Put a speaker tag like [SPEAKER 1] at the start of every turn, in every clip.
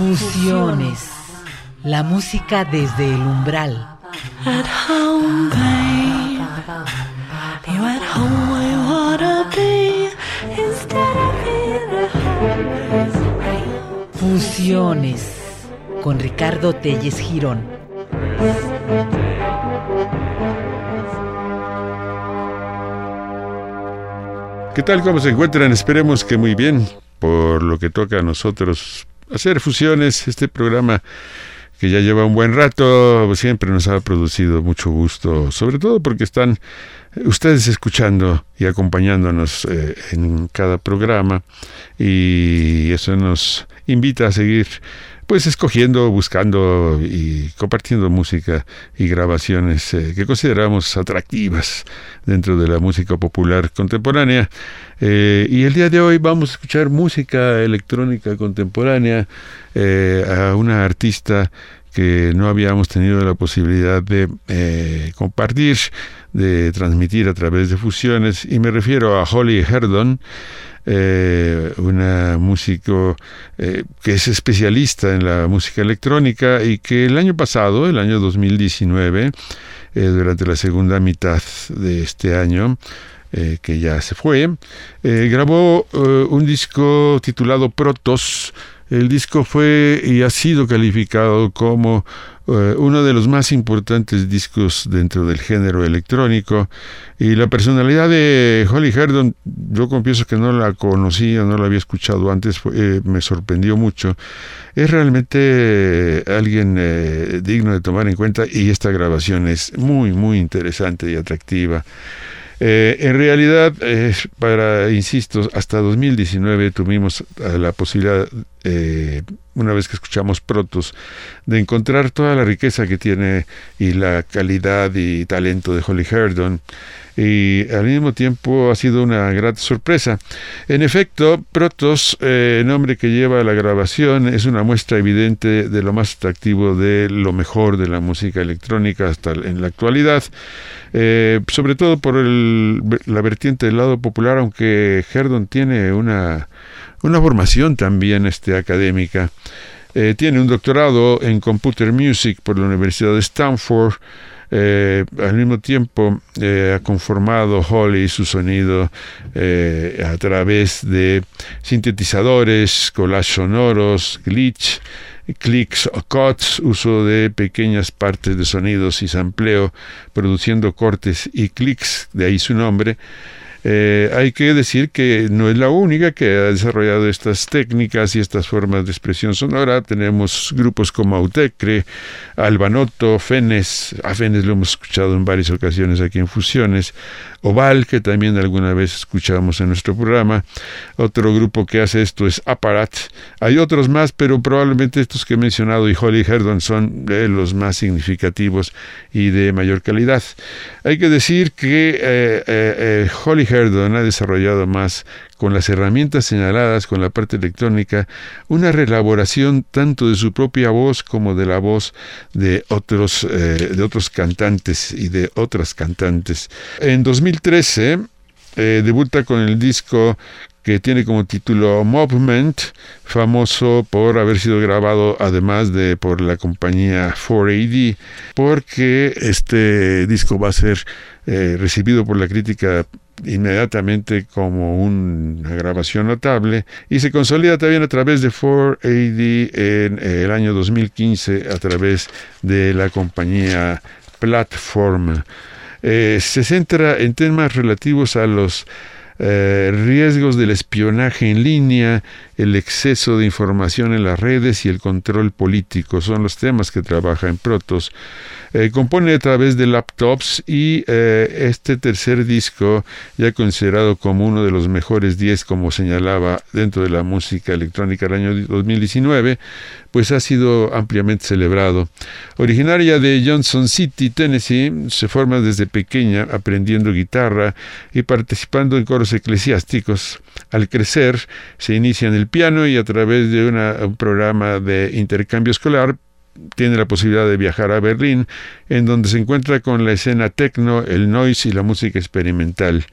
[SPEAKER 1] Fusiones. La música desde el umbral.
[SPEAKER 2] At home, babe. You at home where you wanna be. Instead of being at home.
[SPEAKER 1] Fusiones. Con Ricardo Telles Girón.
[SPEAKER 3] ¿Qué tal? ¿Cómo se encuentran? Esperemos que muy bien. Por lo que toca a nosotros hacer fusiones, este programa que ya lleva un buen rato, siempre nos ha producido mucho gusto, sobre todo porque están ustedes escuchando y acompañándonos eh, en cada programa y eso nos invita a seguir pues escogiendo, buscando y compartiendo música y grabaciones eh, que consideramos atractivas dentro de la música popular contemporánea. Eh, y el día de hoy vamos a escuchar música electrónica contemporánea eh, a una artista que no habíamos tenido la posibilidad de compartir, de transmitir a través de fusiones, y me refiero a Holly Herdon, eh, una músico eh, que es especialista en la música electrónica y que el año pasado, el año 2019, eh, durante la segunda mitad de este año, que ya se fue, grabó un disco titulado Protos. El disco fue y ha sido calificado como uno de los más importantes discos dentro del género electrónico. Y la personalidad de Holly Herdon, yo confieso que no la conocía, no la había escuchado antes, eh, me sorprendió mucho. Es realmente alguien eh, digno de tomar en cuenta y esta grabación es muy, muy interesante y atractiva. En realidad, para, insisto, hasta 2019 tuvimos la posibilidad una vez que escuchamos Protos, de encontrar toda la riqueza que tiene y la calidad y talento de Holly Herdon y al mismo tiempo ha sido una grata sorpresa. En efecto, Protos, eh, nombre que lleva la grabación, es una muestra evidente de lo más atractivo de lo mejor de la música electrónica hasta en la actualidad, eh, sobre todo por la vertiente del lado popular, aunque Herdon tiene una una formación también este, académica. Eh, tiene un doctorado en Computer Music por la Universidad de Stanford. Eh, al mismo tiempo eh, ha conformado Holly su sonido a través de sintetizadores, collage sonoros, glitch, clicks o cuts, uso de pequeñas partes de sonidos y sampleo, produciendo cortes y clics, de ahí su nombre. Eh, hay que decir que no es la única que ha desarrollado estas técnicas y estas formas de expresión sonora. Tenemos grupos como Autecre, Albanoto, Fenes, a Fenes lo hemos escuchado en varias ocasiones aquí en Fusiones, Oval, que también alguna vez escuchamos en nuestro programa. Otro grupo que hace esto es Aparat. Hay otros más, pero probablemente estos que he mencionado y Holly Herdon son los más significativos y de mayor calidad. Hay que decir que eh, eh, eh, Holly Herdon ha desarrollado más con las herramientas señaladas con la parte electrónica, una reelaboración tanto de su propia voz como de la voz de otros, eh, de otros cantantes y de otras cantantes. En 2013 eh, debuta con el disco que tiene como título Movement, famoso por haber sido grabado además de por la compañía 4AD, porque este disco va a ser eh, recibido por la crítica inmediatamente como una grabación notable y se consolida también a través de 4AD en el año 2015 a través de la compañía Platform. Eh, se centra en temas relativos a los eh, riesgos del espionaje en línea, el exceso de información en las redes y el control político. Son los temas que trabaja en Protos. Eh, compone a través de laptops y eh, este tercer disco, ya considerado como uno de los mejores 10, como señalaba dentro de la música electrónica del año 2019, pues ha sido ampliamente celebrado. Originaria de Johnson City, Tennessee, se forma desde pequeña aprendiendo guitarra y participando en coros eclesiásticos. Al crecer, se inicia en el piano y a través de un programa de intercambio escolar tiene la posibilidad de viajar a Berlín en donde se encuentra con la escena techno, el noise y la música experimental.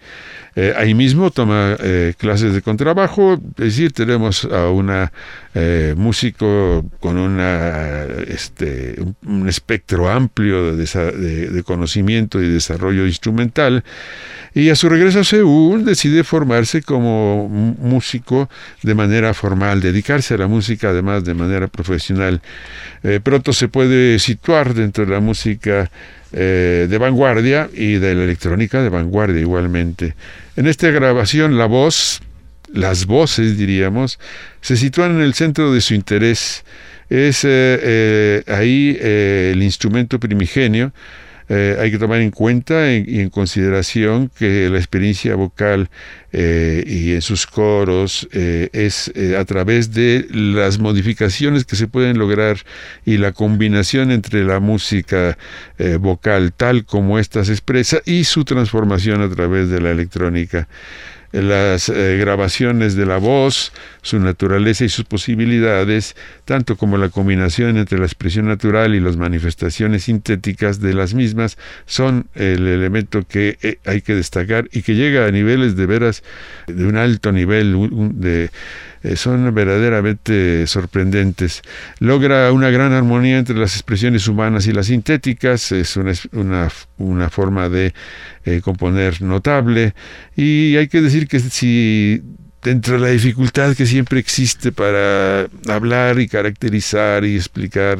[SPEAKER 3] Eh, ahí mismo toma eh, clases de contrabajo, es decir, tenemos a una eh, músico con este, un, espectro amplio de, de, conocimiento y desarrollo instrumental, y a su regreso a Seúl decide formarse como músico de manera formal, dedicarse a la música además de manera profesional. pronto se puede situar dentro de la música eh, de vanguardia y de la electrónica de vanguardia igualmente. En esta grabación la voz, las voces diríamos, se sitúan en el centro de su interés. Es eh, eh, ahí el instrumento primigenio eh, hay que tomar en cuenta y en consideración que la experiencia vocal eh, y en sus coros eh, es a través de las modificaciones que se pueden lograr y la combinación entre la música vocal tal como ésta se expresa y su transformación a través de la electrónica las eh, grabaciones de la voz, su naturaleza y sus posibilidades, tanto como la combinación entre la expresión natural y las manifestaciones sintéticas de las mismas, son el elemento que eh, hay que destacar y que llega a niveles de veras de un alto nivel de eh, son verdaderamente sorprendentes. Logra una gran armonía entre las expresiones humanas y las sintéticas, es una, una, una forma de eh, componer notable y hay que decir que si dentro de la dificultad que siempre existe para hablar y caracterizar y explicar,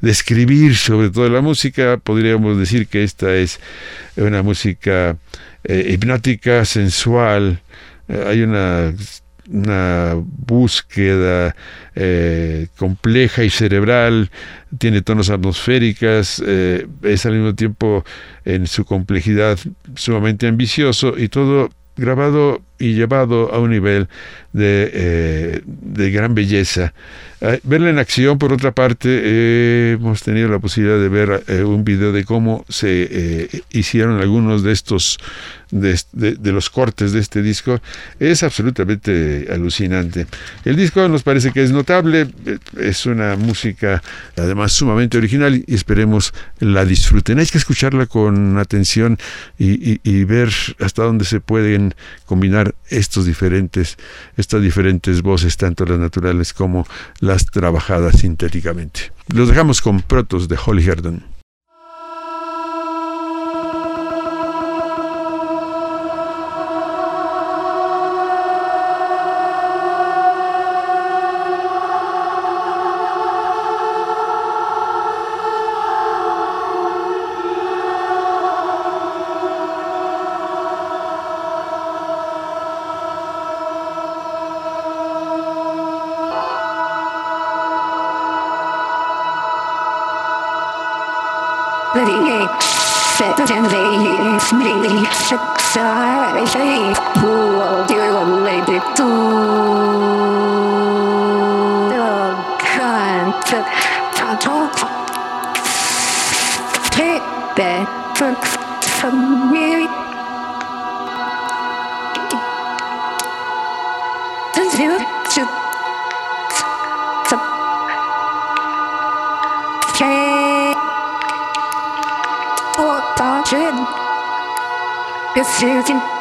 [SPEAKER 3] describir sobre todo la música, podríamos decir que esta es una música eh, hipnótica, sensual, hay una una búsqueda eh, compleja y cerebral, tiene tonos atmosféricas, eh, es al mismo tiempo en su complejidad sumamente ambicioso y todo grabado y llevado a un nivel de, eh, de gran belleza. verla en acción, por otra parte, hemos tenido la posibilidad de ver un video de cómo se hicieron algunos de estos de, los cortes de este disco es absolutamente alucinante. El disco nos parece que es notable, es una música además sumamente original y esperemos la disfruten. Hay que escucharla con atención y, y ver hasta dónde se pueden combinar estos diferentes, estas diferentes voces, tanto las naturales como las trabajadas sintéticamente. Los dejamos con Protos de Holly Herdon.
[SPEAKER 4] Sexy, safe, cool, dear old lady, too. Concept, talk, take that from me. this shooting.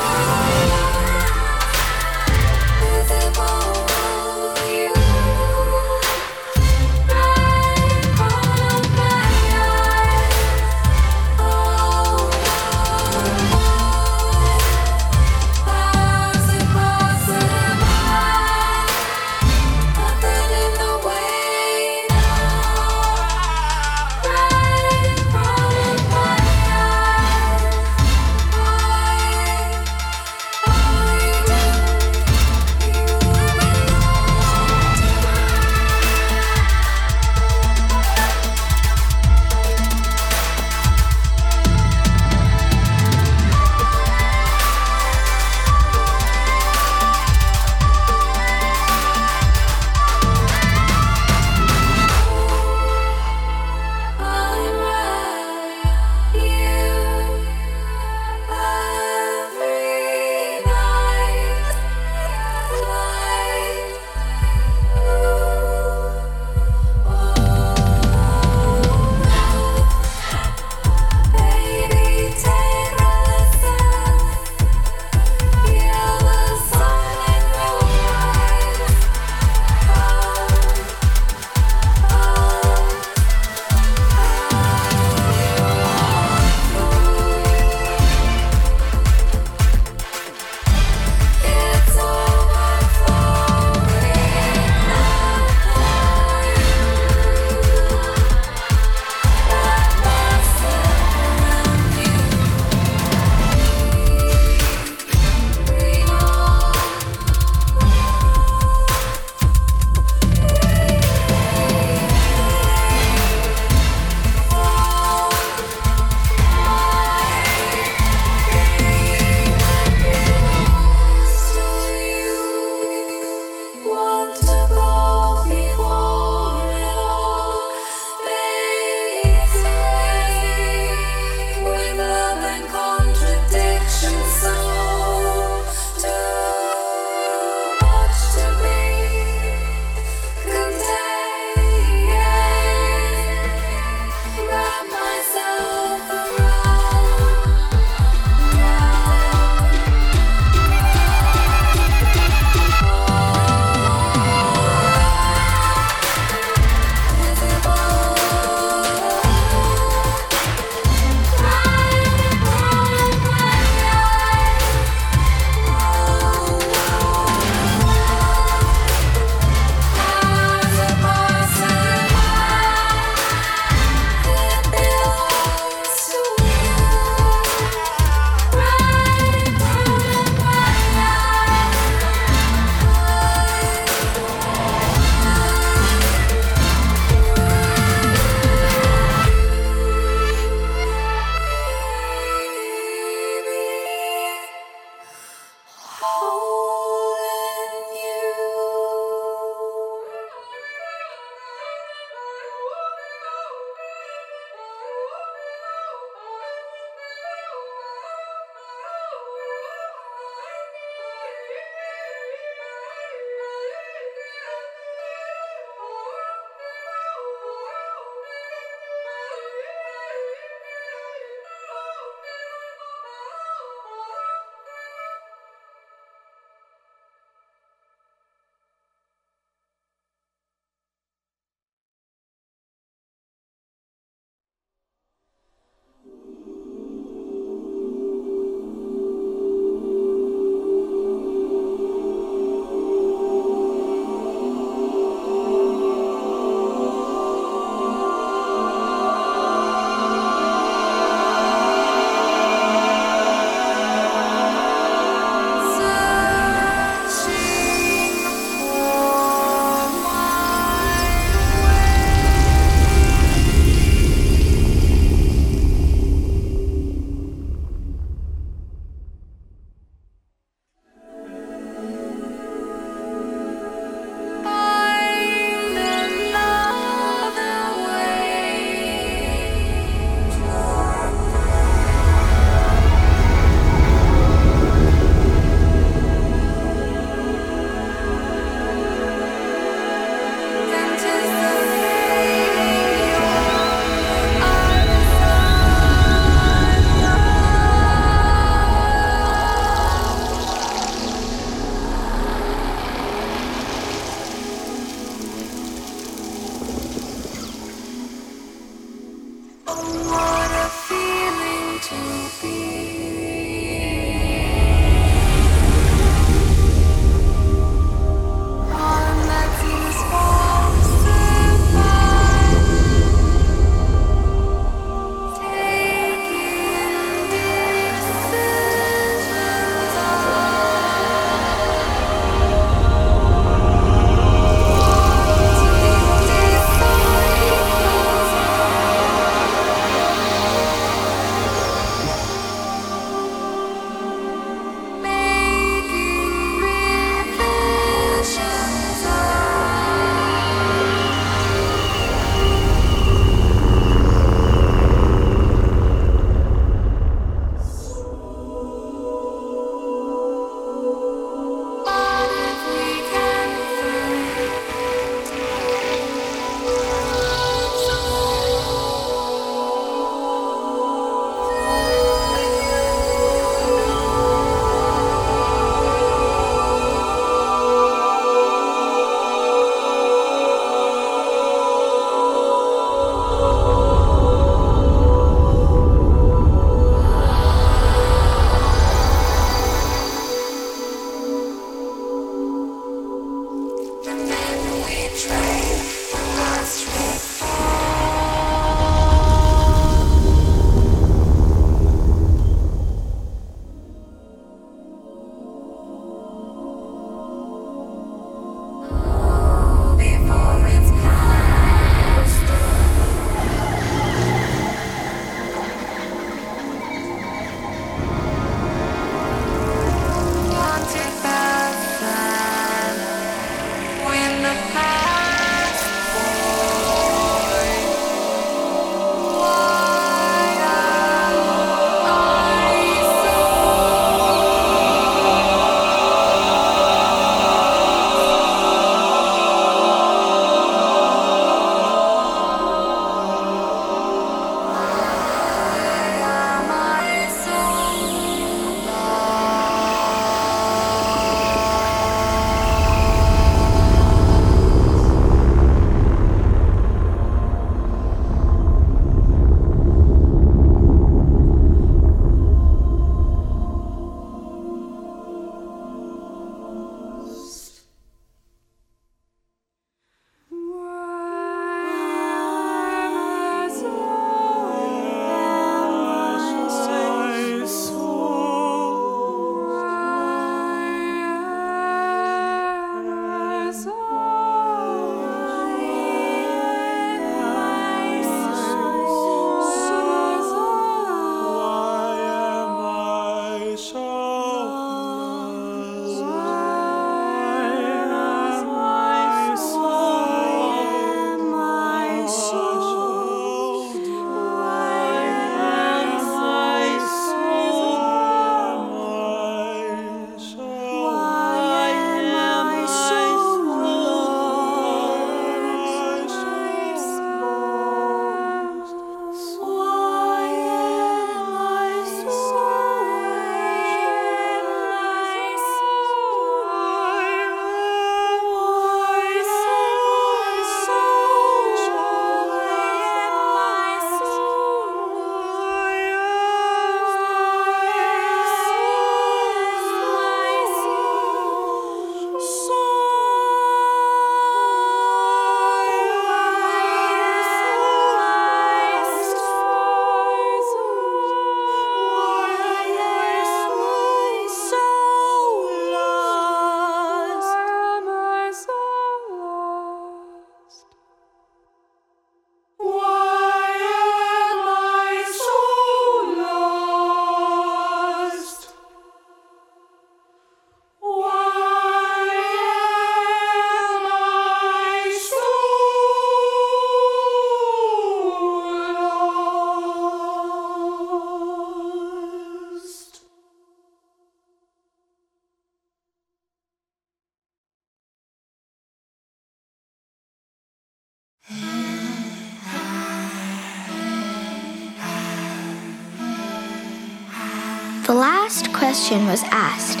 [SPEAKER 5] Question was asked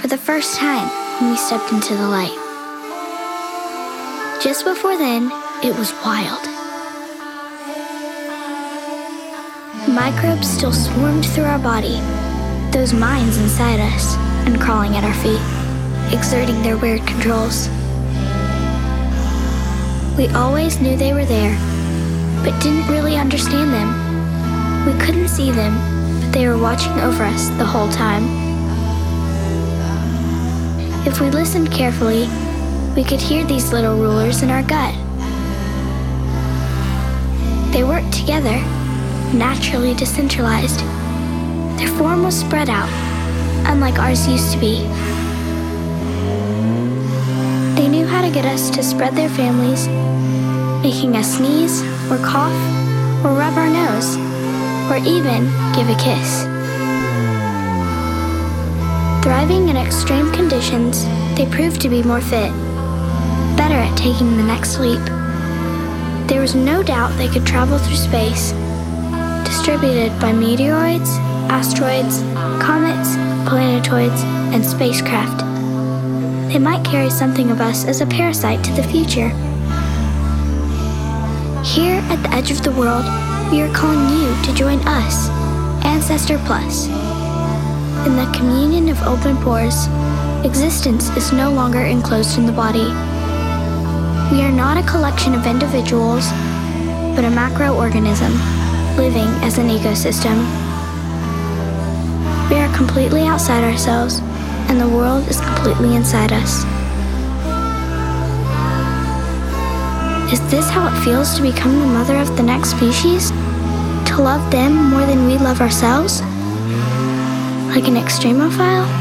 [SPEAKER 5] for the first time when we stepped into the light. Just before then, it was wild. Microbes still swarmed through our body, those minds inside us, and crawling at our feet, exerting their weird controls. We always knew they were there, but didn't really understand them. We couldn't see them, they were watching over us the whole time. If we listened carefully, we could hear these little rulers in our gut. They worked together, naturally decentralized. Their form was spread out, unlike ours used to be. They knew how to get us to spread their families, making us sneeze or cough or rub our nose or even give a kiss. Thriving in extreme conditions, they proved to be more fit, better at taking the next leap. There was no doubt they could travel through space, distributed by meteoroids, asteroids, comets, planetoids, and spacecraft. They might carry something of us as a parasite to the future. Here at the edge of the world, we are calling you to join us, Ancestor Plus. In the communion of open pores, existence is no longer enclosed in the body. We are not a collection of individuals, but a macroorganism living as an ecosystem. We are completely outside ourselves, and the world is completely inside us. Is this how it feels to become the mother of the next species? To love them more than we love ourselves? Like an extremophile?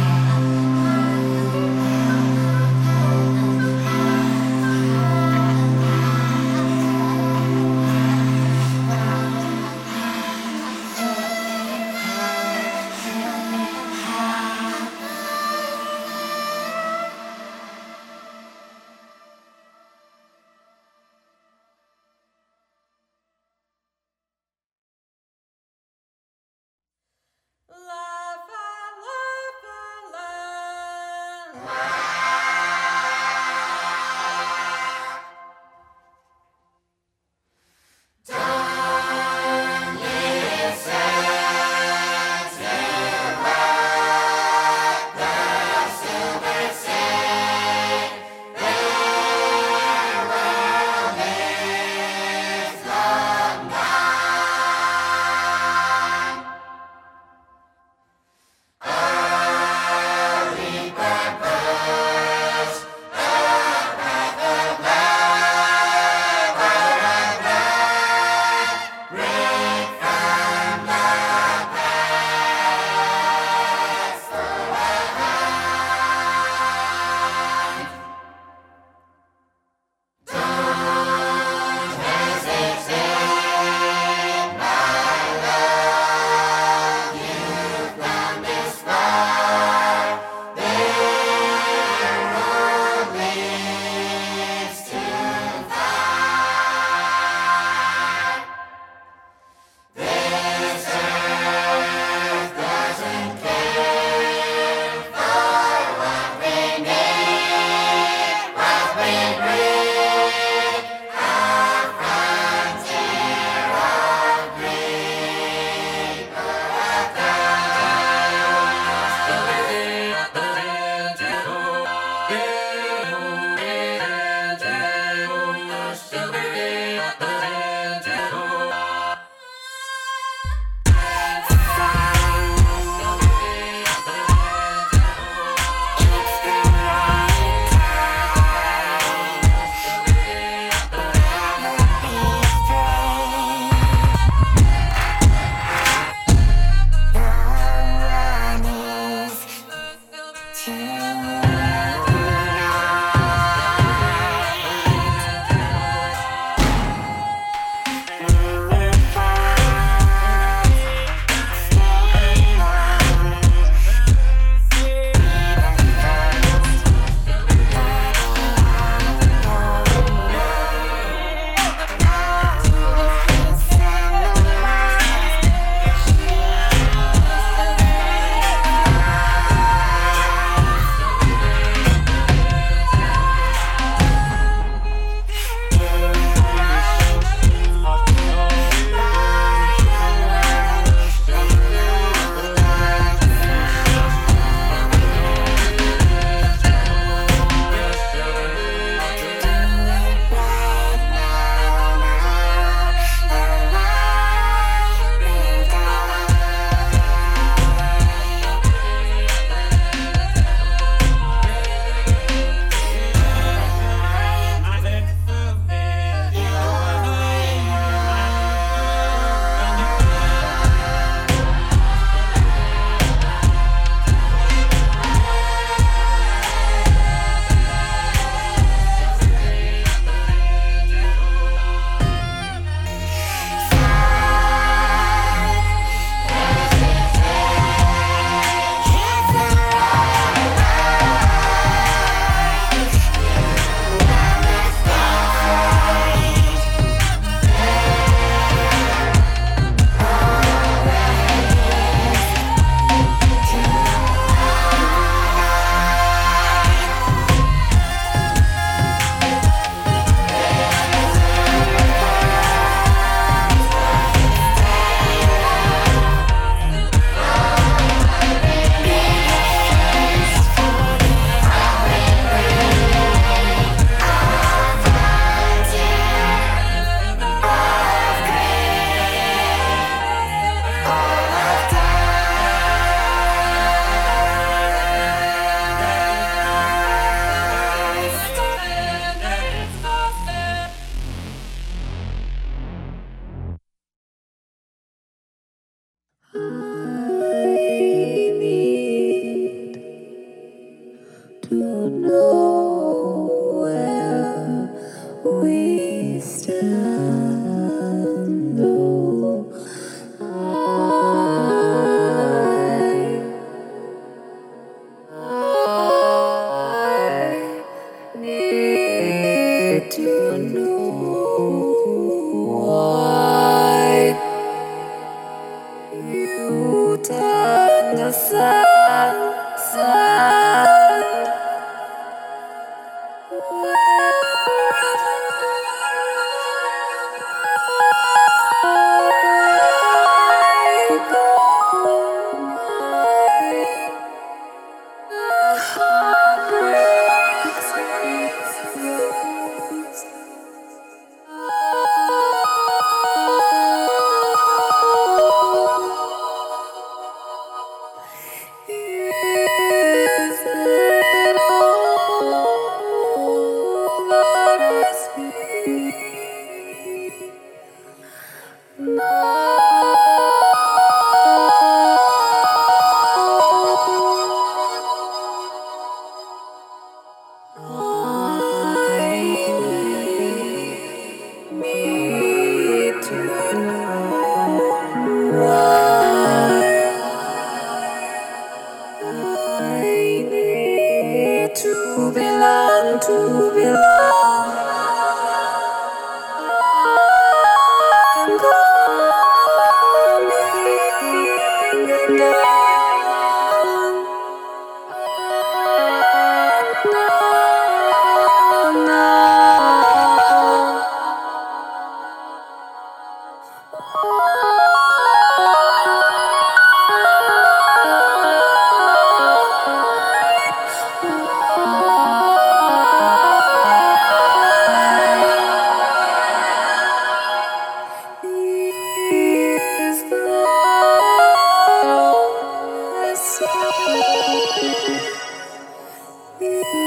[SPEAKER 6] Música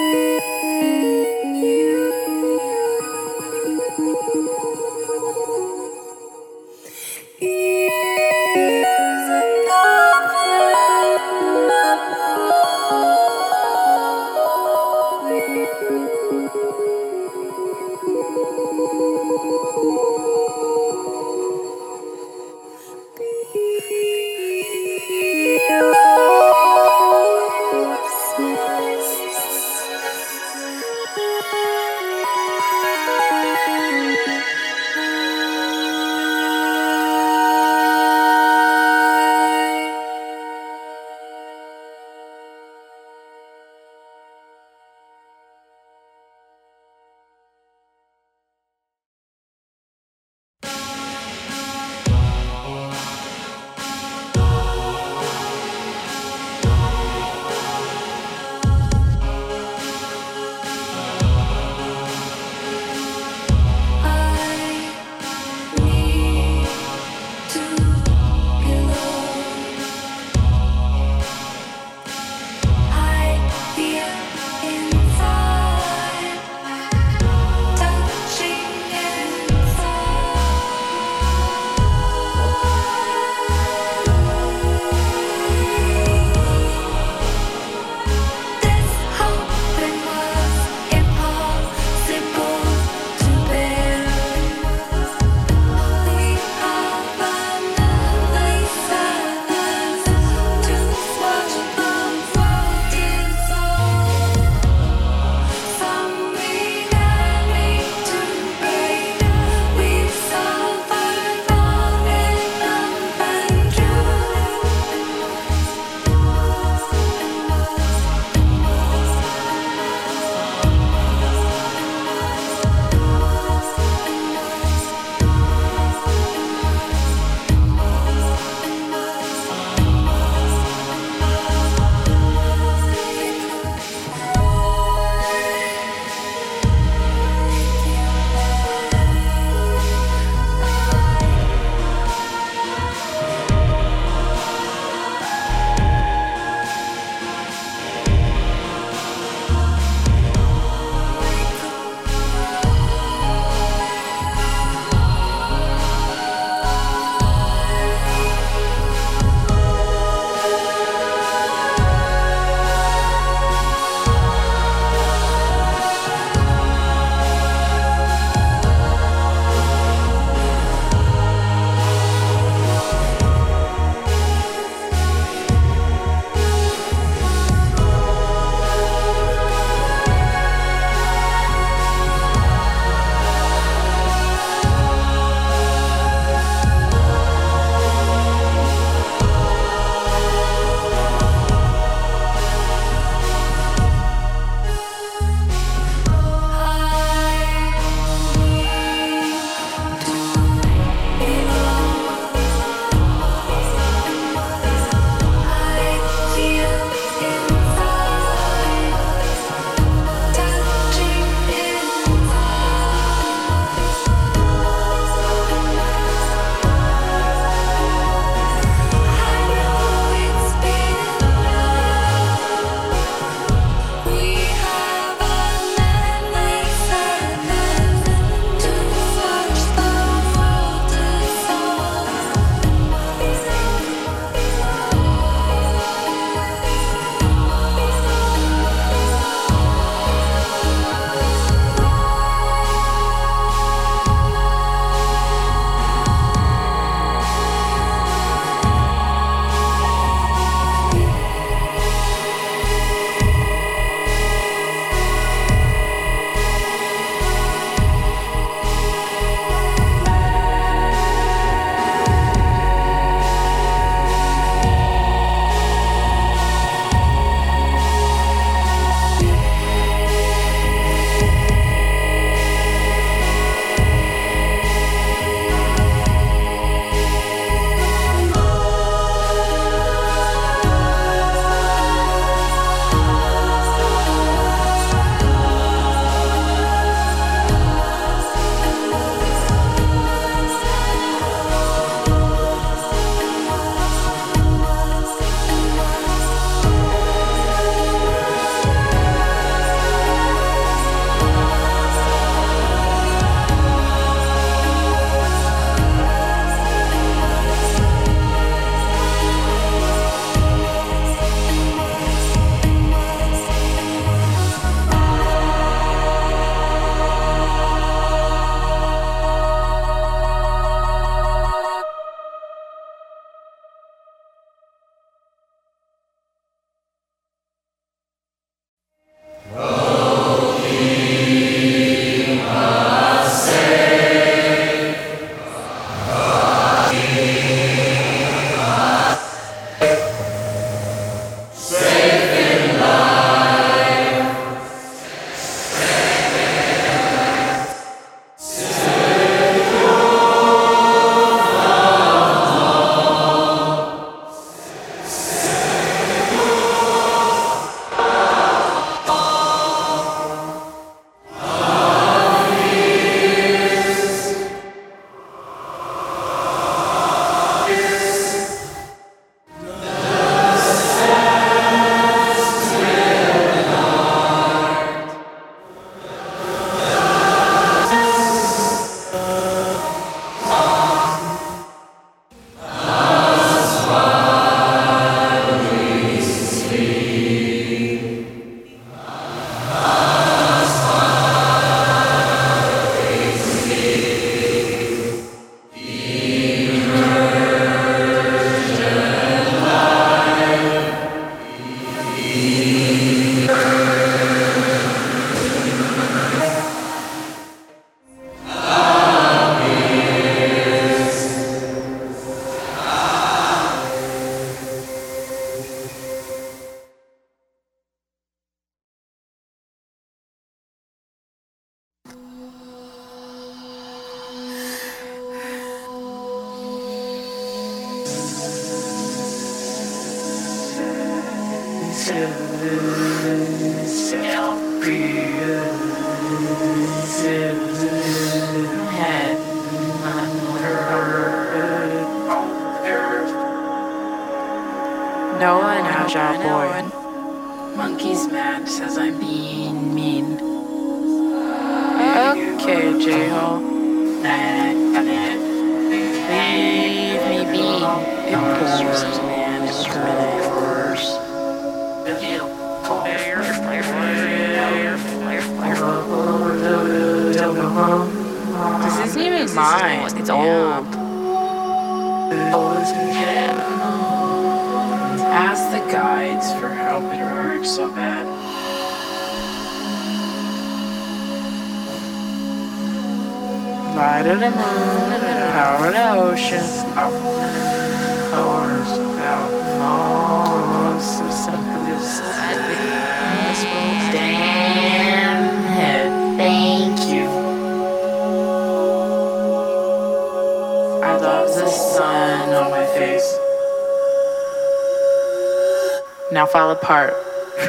[SPEAKER 6] heart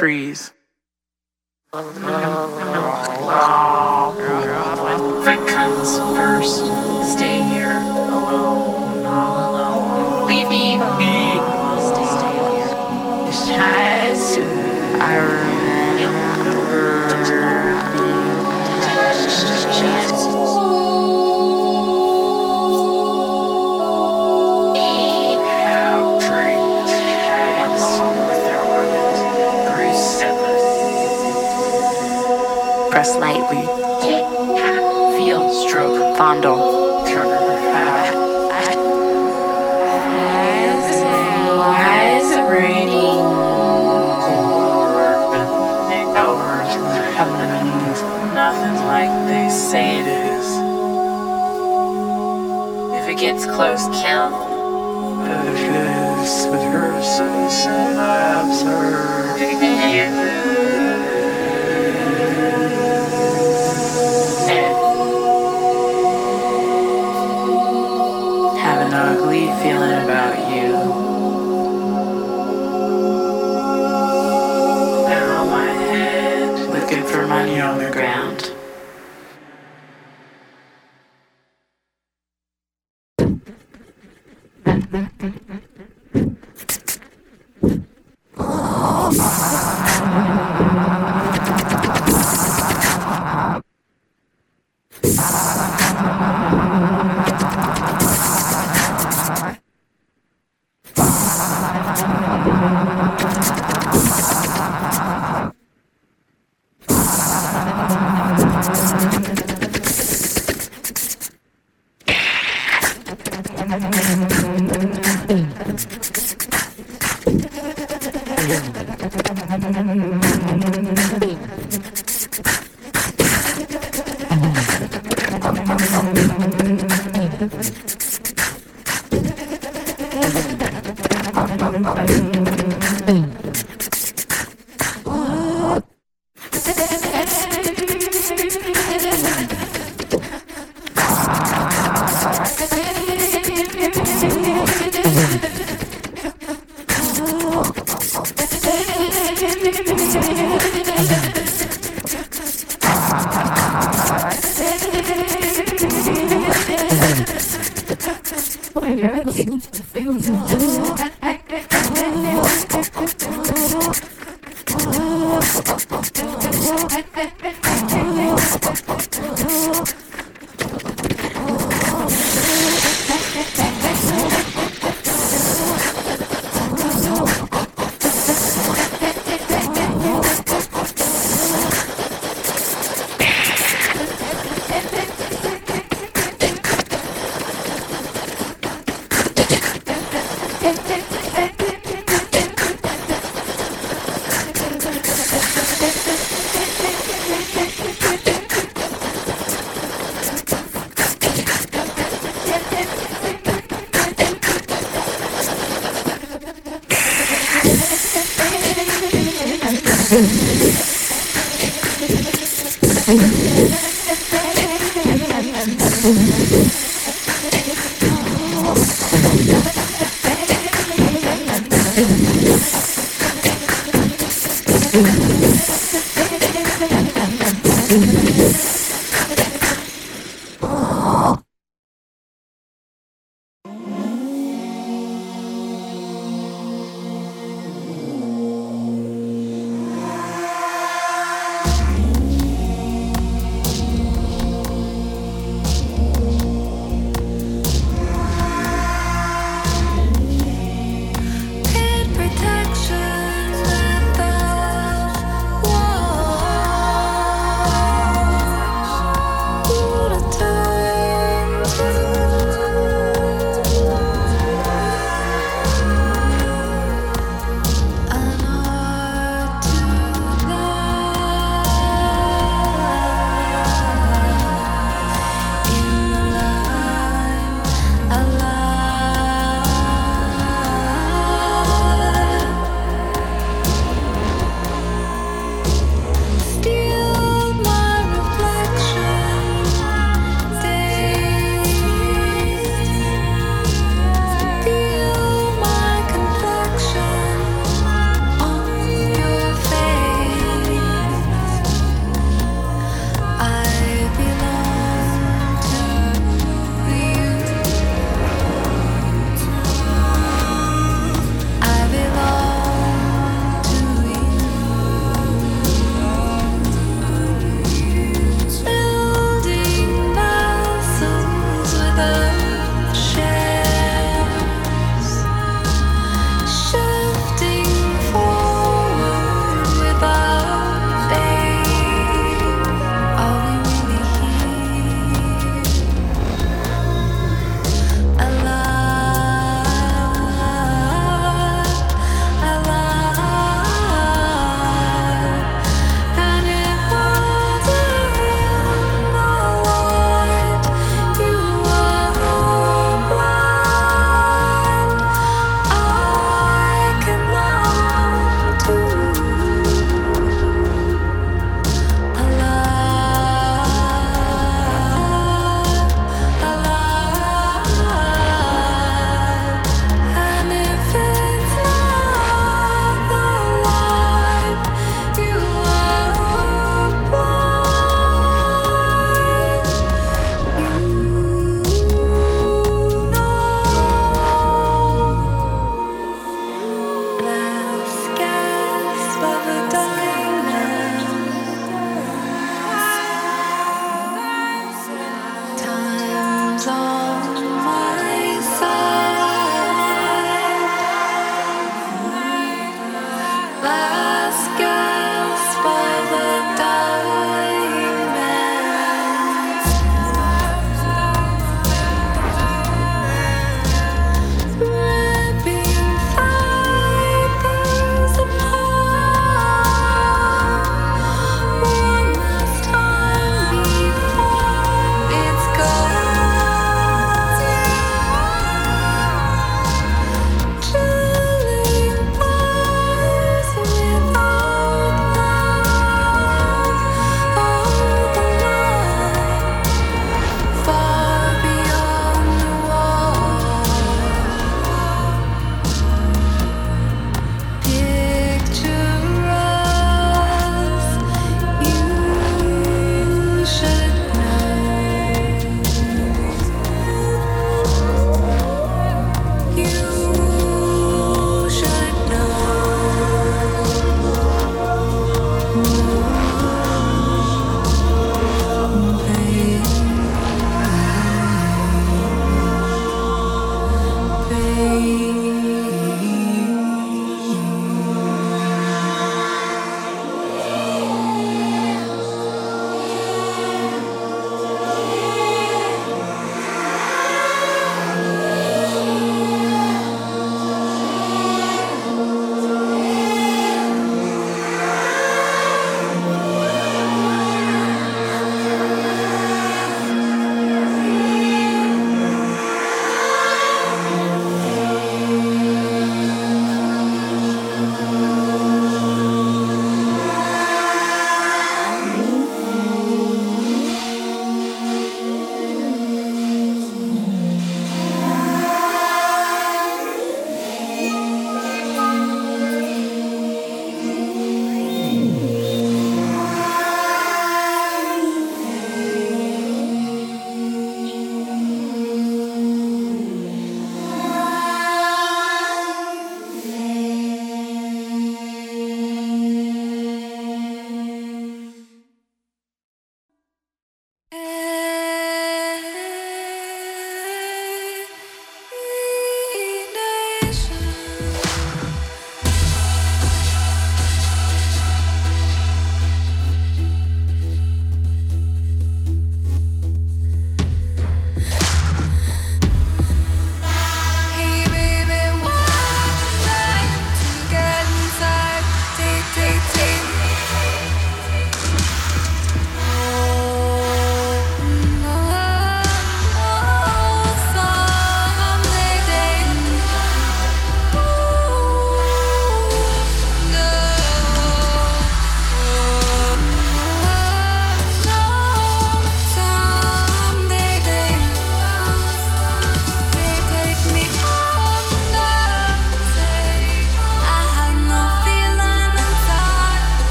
[SPEAKER 6] freeze. lightly. Feel, stroke, fondle. Why is it, why raining? Nothing's like they say it is. If it gets close, count. If it's with versus and absurd. Thank you.
[SPEAKER 2] Mm-hmm.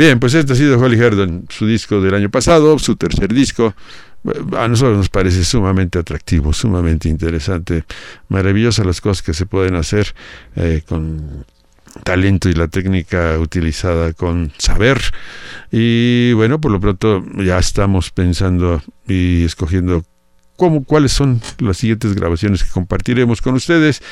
[SPEAKER 3] Bien, pues este ha sido Holly Herdon, su disco del año pasado, su tercer disco. A nosotros nos parece sumamente atractivo, sumamente interesante, maravillosas las cosas que se pueden hacer eh, con talento y la técnica utilizada con saber. Y bueno, por lo pronto ya estamos pensando y escogiendo cómo, cuáles son las siguientes grabaciones que compartiremos con ustedes.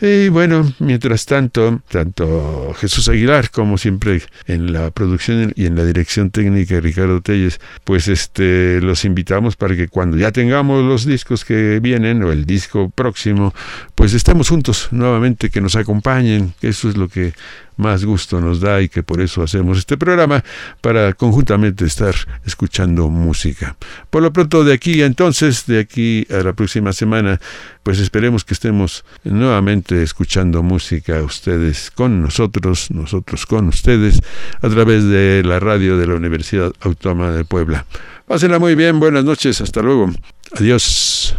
[SPEAKER 3] Y bueno, mientras tanto, tanto Jesús Aguilar como siempre en la producción y en la dirección técnica de Ricardo Telles, pues este los invitamos para que cuando ya tengamos los discos que vienen o el disco próximo, pues estemos juntos nuevamente, que nos acompañen, eso es lo que más gusto nos da y que por eso hacemos este programa para conjuntamente estar escuchando música. Por lo pronto de aquí entonces, de aquí a la próxima semana, pues esperemos que estemos nuevamente escuchando música ustedes con nosotros, nosotros con ustedes, a través de la radio de la Universidad Autónoma de Puebla. Pásenla muy bien, buenas noches, hasta luego. Adiós.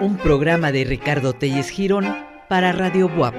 [SPEAKER 1] Un programa de Ricardo Telles Girón para Radio Buap.